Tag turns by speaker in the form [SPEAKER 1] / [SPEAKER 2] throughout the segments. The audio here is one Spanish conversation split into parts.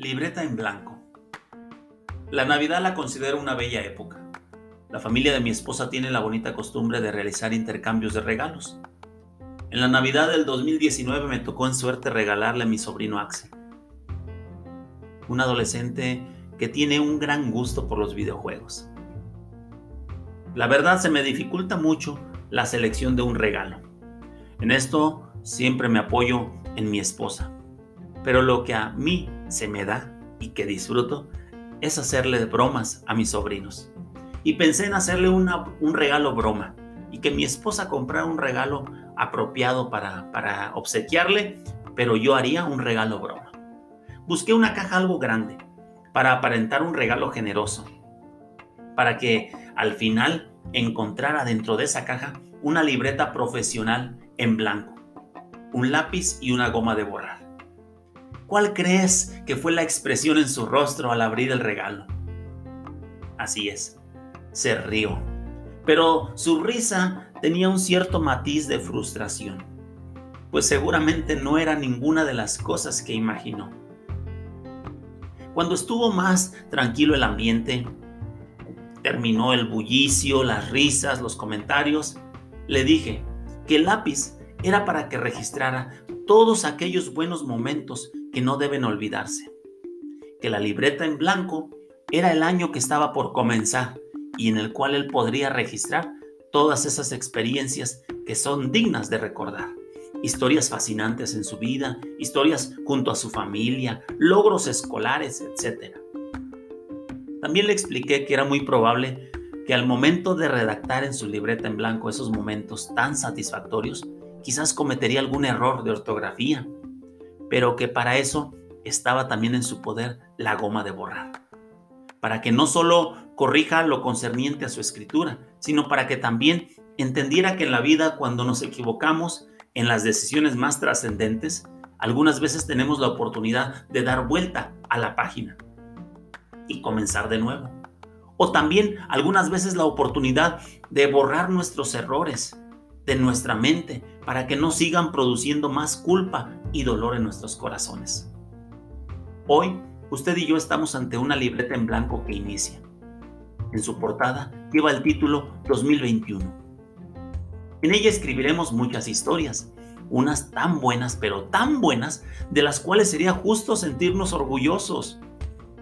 [SPEAKER 1] Libreta en blanco. La Navidad la considero una bella época. La familia de mi esposa tiene la bonita costumbre de realizar intercambios de regalos. En la Navidad del 2019 me tocó en suerte regalarle a mi sobrino Axel, un adolescente que tiene un gran gusto por los videojuegos. La verdad se me dificulta mucho la selección de un regalo. En esto siempre me apoyo en mi esposa. Pero lo que a mí se me da y que disfruto es hacerle bromas a mis sobrinos. Y pensé en hacerle un regalo broma y que mi esposa comprara un regalo apropiado para, para obsequiarle, pero yo haría un regalo broma. Busqué una caja algo grande para aparentar un regalo generoso, para que al final encontrara dentro de esa caja una libreta profesional en blanco, un lápiz y una goma de borrar. ¿Cuál crees que fue la expresión en su rostro al abrir el regalo? Así es, se rió. Pero su risa tenía un cierto matiz de frustración, pues seguramente no era ninguna de las cosas que imaginó. Cuando estuvo más tranquilo el ambiente, terminó el bullicio, las risas, los comentarios, le dije que el lápiz era para que registrara todos aquellos buenos momentos que no deben olvidarse. Que la libreta en blanco era el año que estaba por comenzar y en el cual él podría registrar todas esas experiencias que son dignas de recordar. Historias fascinantes en su vida, historias junto a su familia, logros escolares, etc. También le expliqué que era muy probable que al momento de redactar en su libreta en blanco esos momentos tan satisfactorios, quizás cometería algún error de ortografía pero que para eso estaba también en su poder la goma de borrar. Para que no solo corrija lo concerniente a su escritura, sino para que también entendiera que en la vida cuando nos equivocamos en las decisiones más trascendentes, algunas veces tenemos la oportunidad de dar vuelta a la página y comenzar de nuevo. O también algunas veces la oportunidad de borrar nuestros errores de nuestra mente para que no sigan produciendo más culpa y dolor en nuestros corazones. Hoy, usted y yo estamos ante una libreta en blanco que inicia. En su portada lleva el título 2021. En ella escribiremos muchas historias, unas tan buenas, pero tan buenas, de las cuales sería justo sentirnos orgullosos.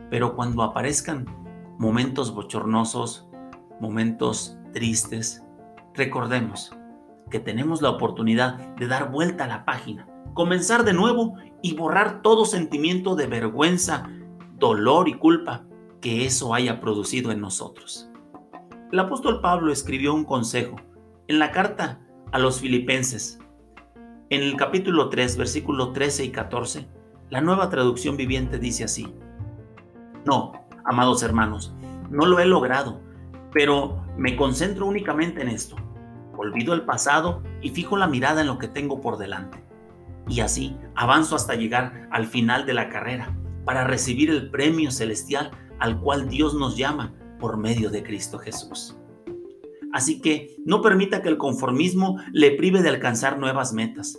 [SPEAKER 1] Pero cuando aparezcan momentos bochornosos, momentos tristes, recordemos que tenemos la oportunidad de dar vuelta a la página, comenzar de nuevo y borrar todo sentimiento de vergüenza, dolor y culpa que eso haya producido en nosotros. El apóstol Pablo escribió un consejo en la carta a los filipenses. En el capítulo 3, versículo 13 y 14, la nueva traducción viviente dice así. No, amados hermanos, no lo he logrado, pero me concentro únicamente en esto olvido el pasado y fijo la mirada en lo que tengo por delante. Y así avanzo hasta llegar al final de la carrera para recibir el premio celestial al cual Dios nos llama por medio de Cristo Jesús. Así que no permita que el conformismo le prive de alcanzar nuevas metas.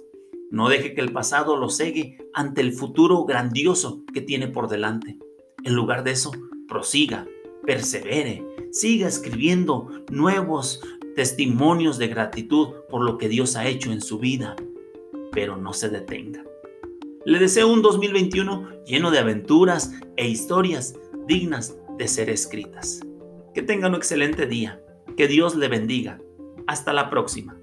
[SPEAKER 1] No deje que el pasado lo cegue ante el futuro grandioso que tiene por delante. En lugar de eso, prosiga, persevere, siga escribiendo nuevos testimonios de gratitud por lo que Dios ha hecho en su vida, pero no se detenga. Le deseo un 2021 lleno de aventuras e historias dignas de ser escritas. Que tenga un excelente día. Que Dios le bendiga. Hasta la próxima.